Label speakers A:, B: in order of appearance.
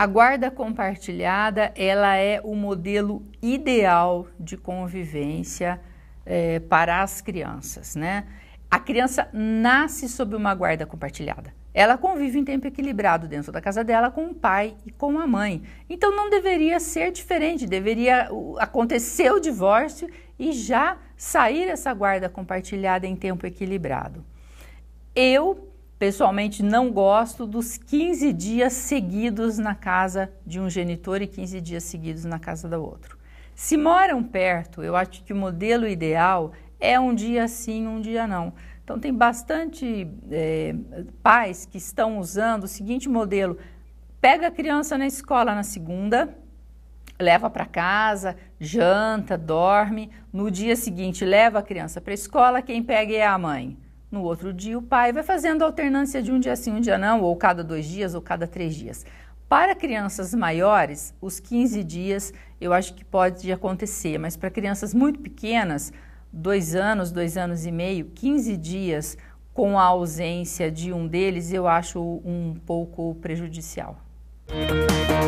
A: A guarda compartilhada, ela é o modelo ideal de convivência é, para as crianças, né? A criança nasce sob uma guarda compartilhada. Ela convive em tempo equilibrado dentro da casa dela com o pai e com a mãe. Então não deveria ser diferente, deveria acontecer o divórcio e já sair essa guarda compartilhada em tempo equilibrado. Eu Pessoalmente, não gosto dos 15 dias seguidos na casa de um genitor e 15 dias seguidos na casa do outro. Se moram perto, eu acho que o modelo ideal é um dia sim, um dia não. Então, tem bastante é, pais que estão usando o seguinte modelo: pega a criança na escola na segunda, leva para casa, janta, dorme. No dia seguinte, leva a criança para a escola, quem pega é a mãe. No outro dia, o pai vai fazendo alternância de um dia sim, um dia não, ou cada dois dias, ou cada três dias. Para crianças maiores, os 15 dias eu acho que pode acontecer, mas para crianças muito pequenas, dois anos, dois anos e meio, 15 dias com a ausência de um deles, eu acho um pouco prejudicial.